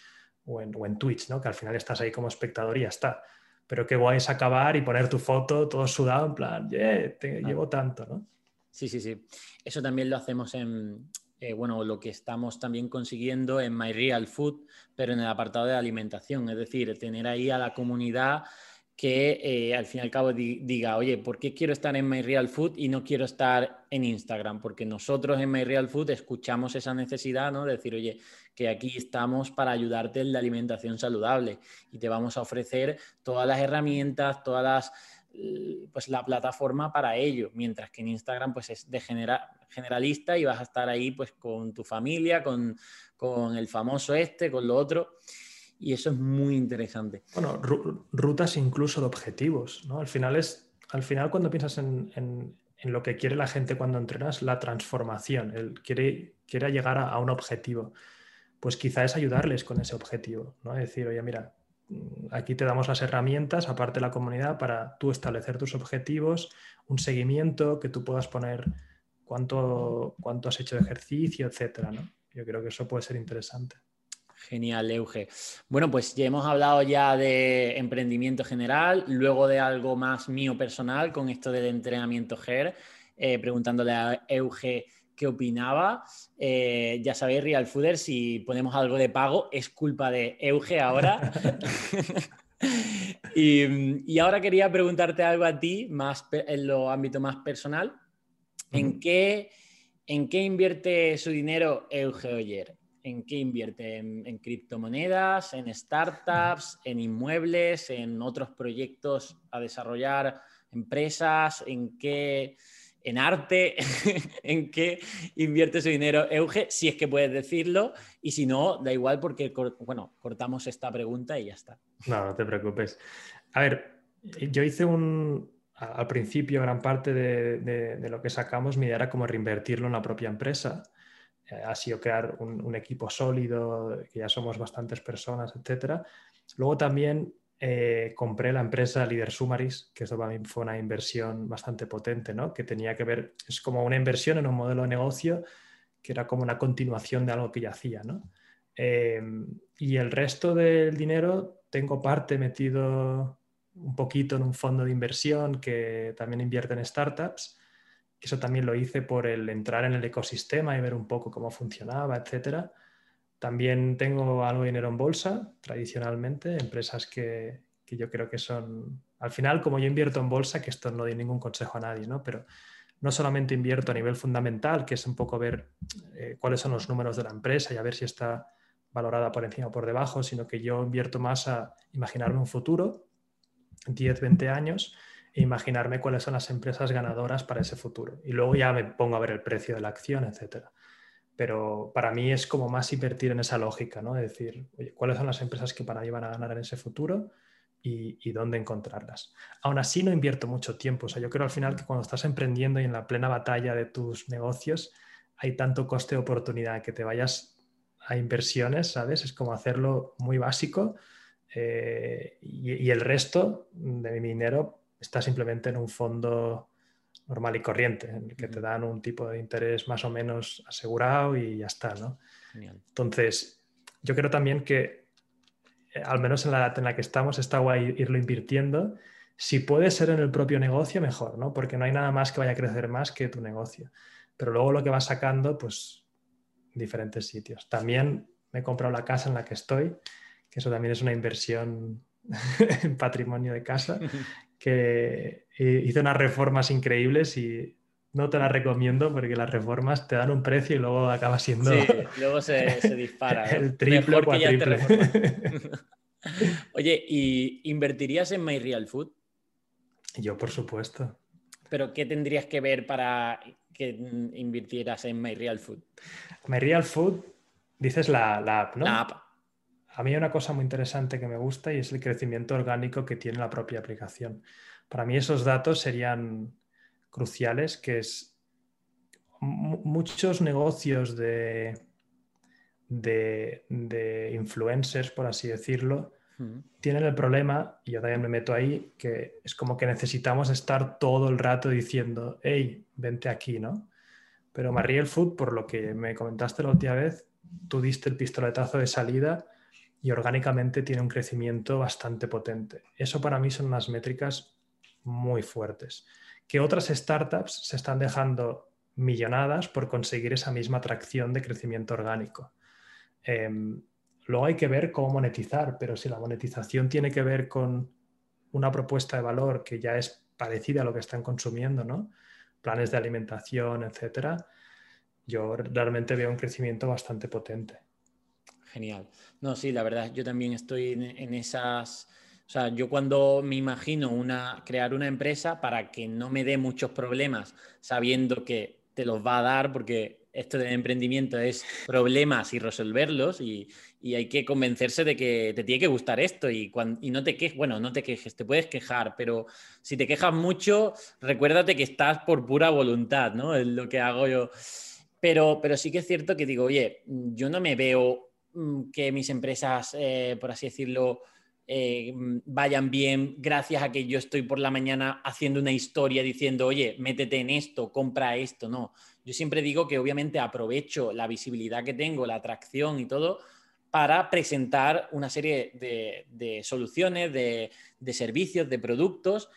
o en, Twitch, ¿no? que al final estás ahí como espectador y ya está. Pero qué guay es acabar y poner tu foto todo sudado en plan, yeah, te llevo tanto, ¿no? Sí, sí, sí. Eso también lo hacemos en, eh, bueno, lo que estamos también consiguiendo en My Real Food, pero en el apartado de alimentación, es decir, tener ahí a la comunidad que eh, al fin y al cabo diga, oye, ¿por qué quiero estar en My Real Food y no quiero estar en Instagram? Porque nosotros en My Real Food escuchamos esa necesidad, ¿no? De decir, oye, que aquí estamos para ayudarte en la alimentación saludable y te vamos a ofrecer todas las herramientas, todas las pues la plataforma para ello, mientras que en Instagram pues es de generalista y vas a estar ahí pues con tu familia, con, el famoso este, con lo otro. Y eso es muy interesante. Bueno, rutas incluso de objetivos, ¿no? Al final es, al final cuando piensas en, lo que quiere la gente cuando entrenas, la transformación, el quiere, quiere llegar a, a un objetivo, pues quizá es ayudarles con ese objetivo, ¿no? Es decir, oye, mira, aquí te damos las herramientas, aparte de la comunidad, para tú establecer tus objetivos, un seguimiento, que tú puedas poner cuánto, cuánto has hecho de ejercicio, etcétera. ¿no? Yo creo que eso puede ser interesante. Genial, Euge. Bueno, pues ya hemos hablado ya de emprendimiento general, luego de algo más mío personal con esto del entrenamiento GER, eh, preguntándole a Euge qué opinaba. Eh, ya sabéis, Real Fooder, si ponemos algo de pago, es culpa de Euge ahora. <laughs> y, ahora quería preguntarte algo a ti, más en lo ámbito más personal. ¿En, qué, ¿En qué invierte su dinero Euge Oyer? ¿En qué invierte? ¿En, ¿En, criptomonedas? ¿En startups? ¿En inmuebles? ¿En otros proyectos a desarrollar? ¿Empresas? ¿En qué? En arte, <laughs> en qué invierte su dinero Euge, si es que puedes decirlo, y si no, da igual porque, bueno, cortamos esta pregunta y ya está. No, no te preocupes. A ver, yo hice un, al principio, gran parte de, lo que sacamos, mi idea era como reinvertirlo en la propia empresa. Eh, ha sido crear un, un, equipo sólido, que ya somos bastantes personas, etc. Luego también eh, compré la empresa Líder Sumaris, que eso para fue una inversión bastante potente, ¿no? que tenía que ver, es como una inversión en un modelo de negocio que era como una continuación de algo que ya hacía. ¿no? Eh, y el resto del dinero tengo parte metido un poquito en un fondo de inversión que también invierte en startups, eso también lo hice por el entrar en el ecosistema y ver un poco cómo funcionaba, etcétera. También tengo algo de dinero en bolsa, tradicionalmente, empresas que, yo creo que son, al final, como yo invierto en bolsa, que esto no doy ningún consejo a nadie, ¿no? Pero no solamente invierto a nivel fundamental, que es un poco ver eh, cuáles son los números de la empresa y a ver si está valorada por encima o por debajo, sino que yo invierto más a imaginarme un futuro, 10, 20 años, e imaginarme cuáles son las empresas ganadoras para ese futuro. Y luego ya me pongo a ver el precio de la acción, etcétera pero para mí es como más invertir en esa lógica, ¿no? De decir, oye, ¿cuáles son las empresas que para mí van a ganar en ese futuro y, dónde encontrarlas? Aún así no invierto mucho tiempo, o sea, yo creo al final que cuando estás emprendiendo y en la plena batalla de tus negocios, hay tanto coste de oportunidad que te vayas a inversiones, ¿sabes? Es como hacerlo muy básico eh, y, y, el resto de mi dinero está simplemente en un fondo normal y corriente, en el que te dan un tipo de interés más o menos asegurado y ya está, ¿no? Entonces, yo creo también que, eh, al menos en la edad en la que estamos, está guay irlo invirtiendo. Si puede ser en el propio negocio, mejor, ¿no? Porque no hay nada más que vaya a crecer más que tu negocio. Pero luego lo que vas sacando, pues, diferentes sitios. También me he comprado la casa en la que estoy, que eso también es una inversión <laughs> en patrimonio de casa, <laughs> que hice unas reformas increíbles y no te las recomiendo porque las reformas te dan un precio y luego acaba siendo. Sí, luego se, dispara. <laughs> El triple o cuatriple. <laughs> Oye, ¿y invertirías en My Real Food? Yo, por supuesto. ¿Pero qué tendrías que ver para que invirtieras en My Real Food? My Real Food, dices la, la app, ¿no? La app. A mí hay una cosa muy interesante que me gusta y es el crecimiento orgánico que tiene la propia aplicación. Para mí esos datos serían cruciales, que es muchos negocios de, de, influencers, por así decirlo, tienen el problema, y yo también me meto ahí, que es como que necesitamos estar todo el rato diciendo, hey, vente aquí, ¿no? Pero Mariel Food, por lo que me comentaste la última vez, tú diste el pistoletazo de salida y orgánicamente tiene un crecimiento bastante potente. Eso para mí son unas métricas muy fuertes. Que otras startups se están dejando millonadas por conseguir esa misma atracción de crecimiento orgánico. Em, luego hay que ver cómo monetizar, pero si la monetización tiene que ver con una propuesta de valor que ya es parecida a lo que están consumiendo, ¿no? planes de alimentación, etcétera, yo realmente veo un crecimiento bastante potente. Genial. No, sí, la verdad, yo también estoy en, esas... O sea, yo cuando me imagino una, crear una empresa para que no me dé muchos problemas, sabiendo que te los va a dar, porque esto de emprendimiento es problemas y resolverlos, y, hay que convencerse de que te tiene que gustar esto, y, y no te quejes, bueno, no te quejes, te puedes quejar, pero si te quejas mucho, recuérdate que estás por pura voluntad, ¿no? Es lo que hago yo. Pero, pero sí que es cierto que digo, oye, yo no me veo que mis empresas, eh, por así decirlo, eh, mm, vayan bien gracias a que yo estoy por la mañana haciendo una historia diciendo, oye, métete en esto, compra esto. No, yo siempre digo que obviamente aprovecho la visibilidad que tengo, la atracción y todo para presentar una serie de, soluciones, de, servicios, de productos.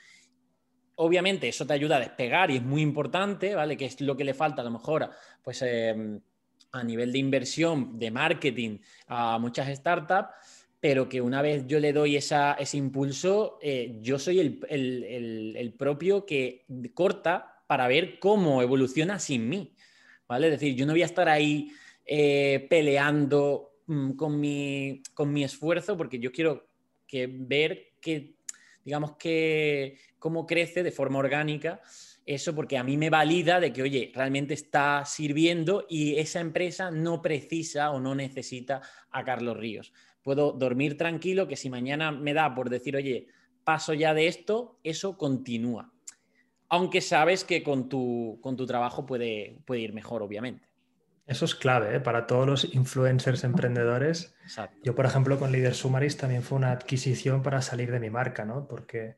Obviamente eso te ayuda a despegar y es muy importante, ¿vale? Que es lo que le falta a lo mejor, pues... Em, a nivel de inversión, de marketing a muchas startups, pero que una vez yo le doy ese impulso, eh, yo soy el, propio que corta para ver cómo evoluciona sin mí. ¿vale? Es decir, yo no voy a estar ahí eh, peleando mm, con, mi, con mi esfuerzo porque yo quiero que ver que, digamos, que cómo crece de forma orgánica eso porque a mí me valida de que, oye, realmente está sirviendo y esa empresa no precisa o no necesita a Carlos Ríos. Puedo dormir tranquilo que si mañana me da por decir, oye, paso ya de esto, eso continúa. Aunque sabes que con tu, con tu trabajo puede, puede ir mejor, obviamente. Eso es clave ¿eh? para todos los influencers emprendedores. Yo, por ejemplo, con Leader Sumaris también fue una adquisición para salir de mi marca, ¿no? Porque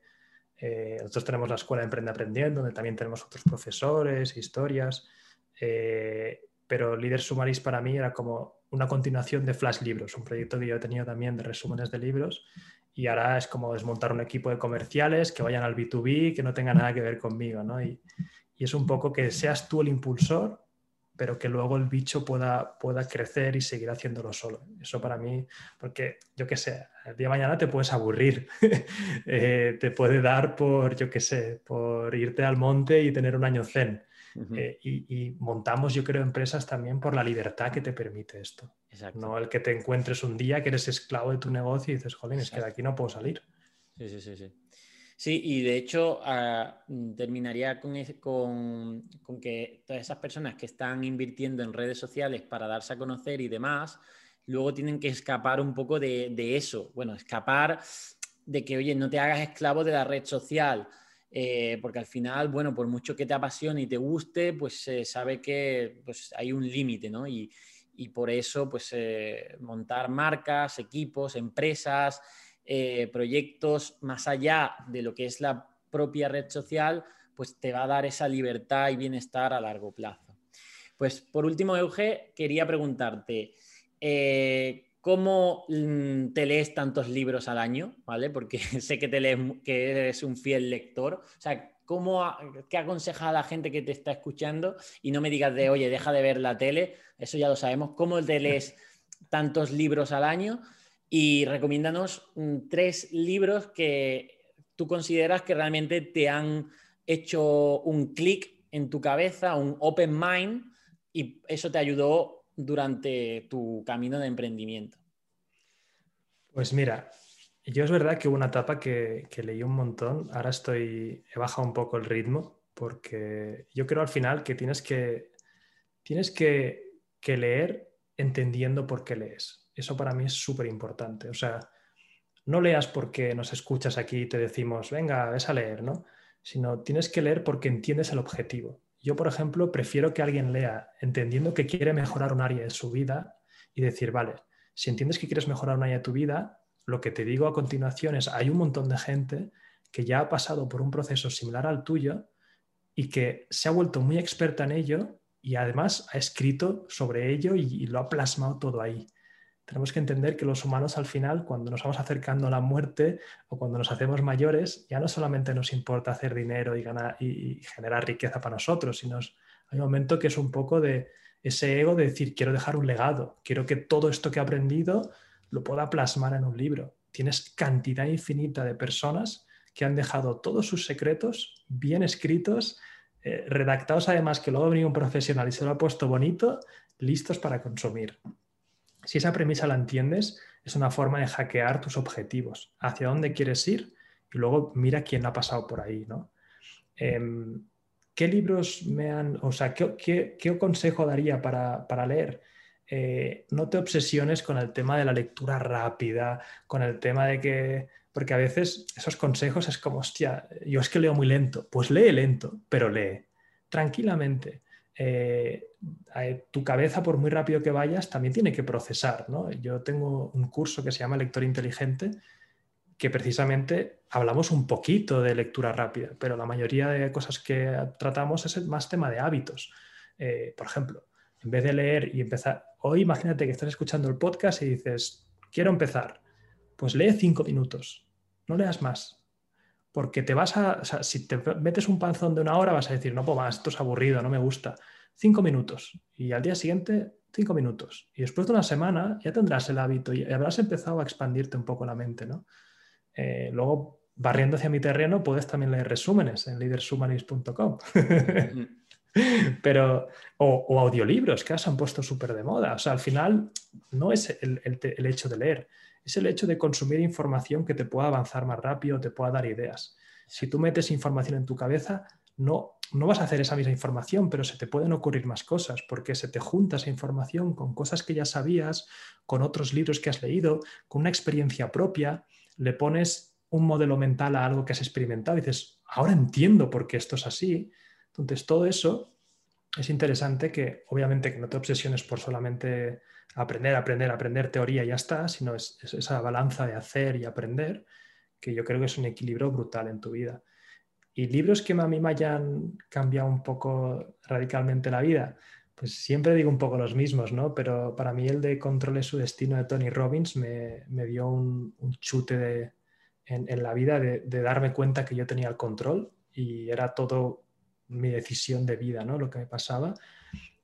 eh, nosotros tenemos la Escuela Emprende Aprendiendo, donde también tenemos otros profesores, historias, eh, pero Líder Sumaris para mí era como una continuación de Flash Libros, un proyecto que yo he tenido también de resúmenes de libros y ahora es como desmontar un equipo de comerciales que vayan al B2B, que no tenga nada que ver conmigo, ¿no? y es un poco que seas tú el impulsor pero que luego el bicho pueda, pueda crecer y seguir haciéndolo solo. Eso para mí, porque yo qué sé, el día de mañana te puedes aburrir, <laughs> eh, te puede dar por, yo qué sé, por irte al monte y tener un año zen. Eh, y, montamos, yo creo, empresas también por la libertad que te permite esto. No el que te encuentres un día que eres esclavo de tu negocio y dices, jolín, es que de aquí no puedo salir. Sí, sí, sí. sí. Sí, y de hecho ah, terminaría con, con, que todas esas personas que están invirtiendo en redes sociales para darse a conocer y demás, luego tienen que escapar un poco de, eso. Bueno, escapar de que, oye, no te hagas esclavo de la red social. Eh, porque al final, bueno, por mucho que te apasione y te guste, pues se sabe que pues, hay un límite, ¿no? Y, por eso, pues eh, montar marcas, equipos, empresas, eh, proyectos más allá de lo que es la propia red social, pues te va a dar esa libertad y bienestar a largo plazo. Pues por último, Euge, quería preguntarte, eh, ¿cómo mm, te lees tantos libros al año? ¿Vale? Porque <laughs> sé que, te lees, que eres un fiel lector. O sea, ¿cómo, ¿qué aconseja a la gente que te está escuchando? Y no me digas de, oye, deja de ver la tele, eso ya lo sabemos. ¿Cómo te lees tantos libros al año? Y recomiéndanos mm, tres libros que tú consideras que realmente te han hecho un clic en tu cabeza, un open mind, y eso te ayudó durante tu camino de emprendimiento. Pues mira, yo es verdad que hubo una etapa que, leí un montón, ahora estoy, he bajado un poco el ritmo, porque yo creo al final que tienes que, tienes que, que leer entendiendo por qué lees. Eso para mí es súper importante. O sea, no leas porque nos escuchas aquí y te decimos, venga, ves a leer, ¿no? Sino tienes que leer porque entiendes el objetivo. Yo, por ejemplo, prefiero que alguien lea entendiendo que quiere mejorar un área de su vida y decir, vale, si entiendes que quieres mejorar un área de tu vida, lo que te digo a continuación es, hay un montón de gente que ya ha pasado por un proceso similar al tuyo y que se ha vuelto muy experta en ello y además ha escrito sobre ello y, lo ha plasmado todo ahí tenemos que entender que los humanos al final, cuando nos vamos acercando a la muerte o cuando nos hacemos mayores, ya no solamente nos importa hacer dinero y, ganar, y, generar riqueza para nosotros, sino hay un momento que es un poco de ese ego de decir, quiero dejar un legado, quiero que todo esto que he aprendido lo pueda plasmar en un libro. Tienes cantidad infinita de personas que han dejado todos sus secretos bien escritos, eh, redactados además que luego ha venido un profesional y se lo ha puesto bonito, listos para consumir. Si esa premisa la entiendes, es una forma de hackear tus objetivos, hacia dónde quieres ir y luego mira quién ha pasado por ahí, ¿no? Em, ¿Qué libros me han, o sea, qué, consejo daría para, leer? Eh, no te obsesiones con el tema de la lectura rápida, con el tema de que, porque a veces esos consejos es como, hostia, yo es que leo muy lento, pues lee lento, pero lee tranquilamente. Eh, tu cabeza, por muy rápido que vayas, también tiene que procesar. Yo tengo un curso que se llama Lector Inteligente, que precisamente hablamos un poquito de lectura rápida, pero la mayoría de cosas que tratamos es más tema de hábitos. Eh, por ejemplo, en vez de leer y empezar, hoy imagínate que estás escuchando el podcast y dices, quiero empezar, pues lee cinco minutos, no leas más, porque te vas a, si te metes un panzón de una hora vas a decir, no puedo más, esto es aburrido, no me gusta. Cinco minutos. Y al día siguiente, cinco minutos. Y después de una semana ya tendrás el hábito y habrás empezado a expandirte un poco la mente, ¿no? Eh, luego, barriendo hacia mi terreno, puedes también leer resúmenes en leadersumanis.com. <laughs> Pero, o, audiolibros que se han puesto súper de moda. O sea, al final no es el hecho de leer, es el hecho de consumir información que te pueda avanzar más rápido, te pueda dar ideas. Si tú metes información en tu cabeza, no, no vas a hacer esa misma información, pero se te pueden ocurrir más cosas, porque se te junta esa información con cosas que ya sabías, con otros libros que has leído, con una experiencia propia, le pones un modelo mental a algo que has experimentado y dices, ahora entiendo por qué esto es así. Entonces, todo eso es interesante que, obviamente, que no te obsesiones por solamente aprender, aprender, aprender teoría y ya está, sino es, esa balanza de hacer y aprender, que yo creo que es un equilibrio brutal en tu vida. Y libros que a mí me hayan cambiado un poco radicalmente la vida, pues siempre digo un poco los mismos, ¿no? Pero para mí el de Controle su destino de Tony Robbins me, dio un, chute en, la vida de, de, darme cuenta que yo tenía el control y era todo mi decisión de vida, ¿no? Lo que me pasaba.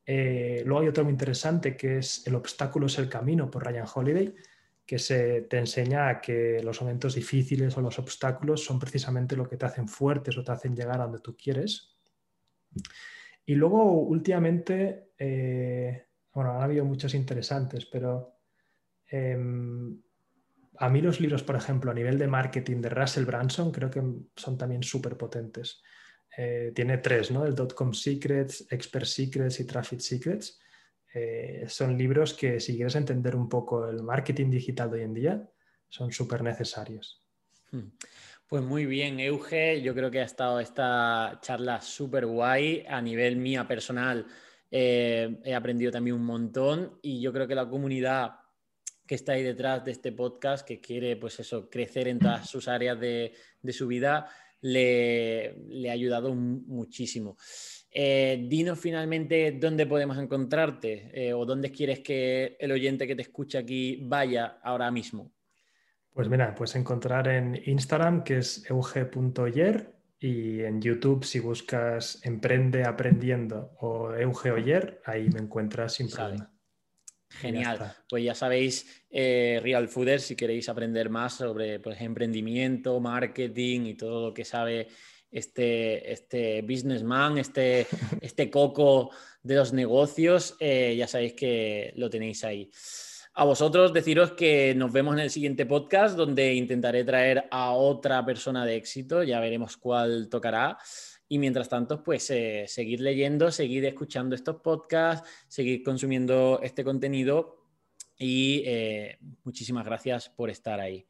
Eh, luego hay otro muy interesante que es El obstáculo es el camino por Ryan Holiday, que se te enseña que los momentos difíciles o los obstáculos son precisamente lo que te hacen fuertes o te hacen llegar a donde tú quieres. Y luego últimamente, eh, bueno, han habido muchos interesantes, pero em, a mí los libros, por ejemplo, a nivel de marketing de Russell Branson, creo que son también súper potentes. Eh, tiene tres, ¿no? El Dotcom Secrets, Expert Secrets y Traffic Secrets. Eh, son libros que si quieres entender un poco el marketing digital de hoy en día, son súper necesarios. Hmm. Pues muy bien, Euge. Yo creo que ha estado esta charla súper guay. A nivel mía personal, eh, he aprendido también un montón y yo creo que la comunidad que está ahí detrás de este podcast, que quiere pues eso, crecer en todas sus áreas de, de su vida, le, ha ayudado muchísimo. Eh, dinos finalmente dónde podemos encontrarte eh, o dónde quieres que el oyente que te escucha aquí vaya ahora mismo. Pues mira, puedes encontrar en Instagram que es euge.oyer y en YouTube si buscas Emprende Aprendiendo o Euge Oyer, ahí me encuentras sin problema. Genial. Pues ya sabéis, eh, Real Fooders, si queréis aprender más sobre pues, emprendimiento, marketing y todo lo que sabe este, este businessman, este, <laughs> este coco de los negocios, eh, ya sabéis que lo tenéis ahí. A vosotros deciros que nos vemos en el siguiente podcast donde intentaré traer a otra persona de éxito, ya veremos cuál tocará. Y mientras tanto, pues eh, seguir leyendo, seguir escuchando estos podcasts, seguir consumiendo este contenido y eh, muchísimas gracias por estar ahí.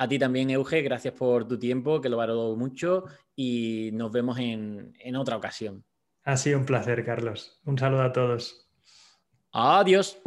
A ti también, Euge, gracias por tu tiempo, que lo valoro mucho y nos vemos en, en otra ocasión. Ha sido un placer, Carlos. Un saludo a todos. Adiós.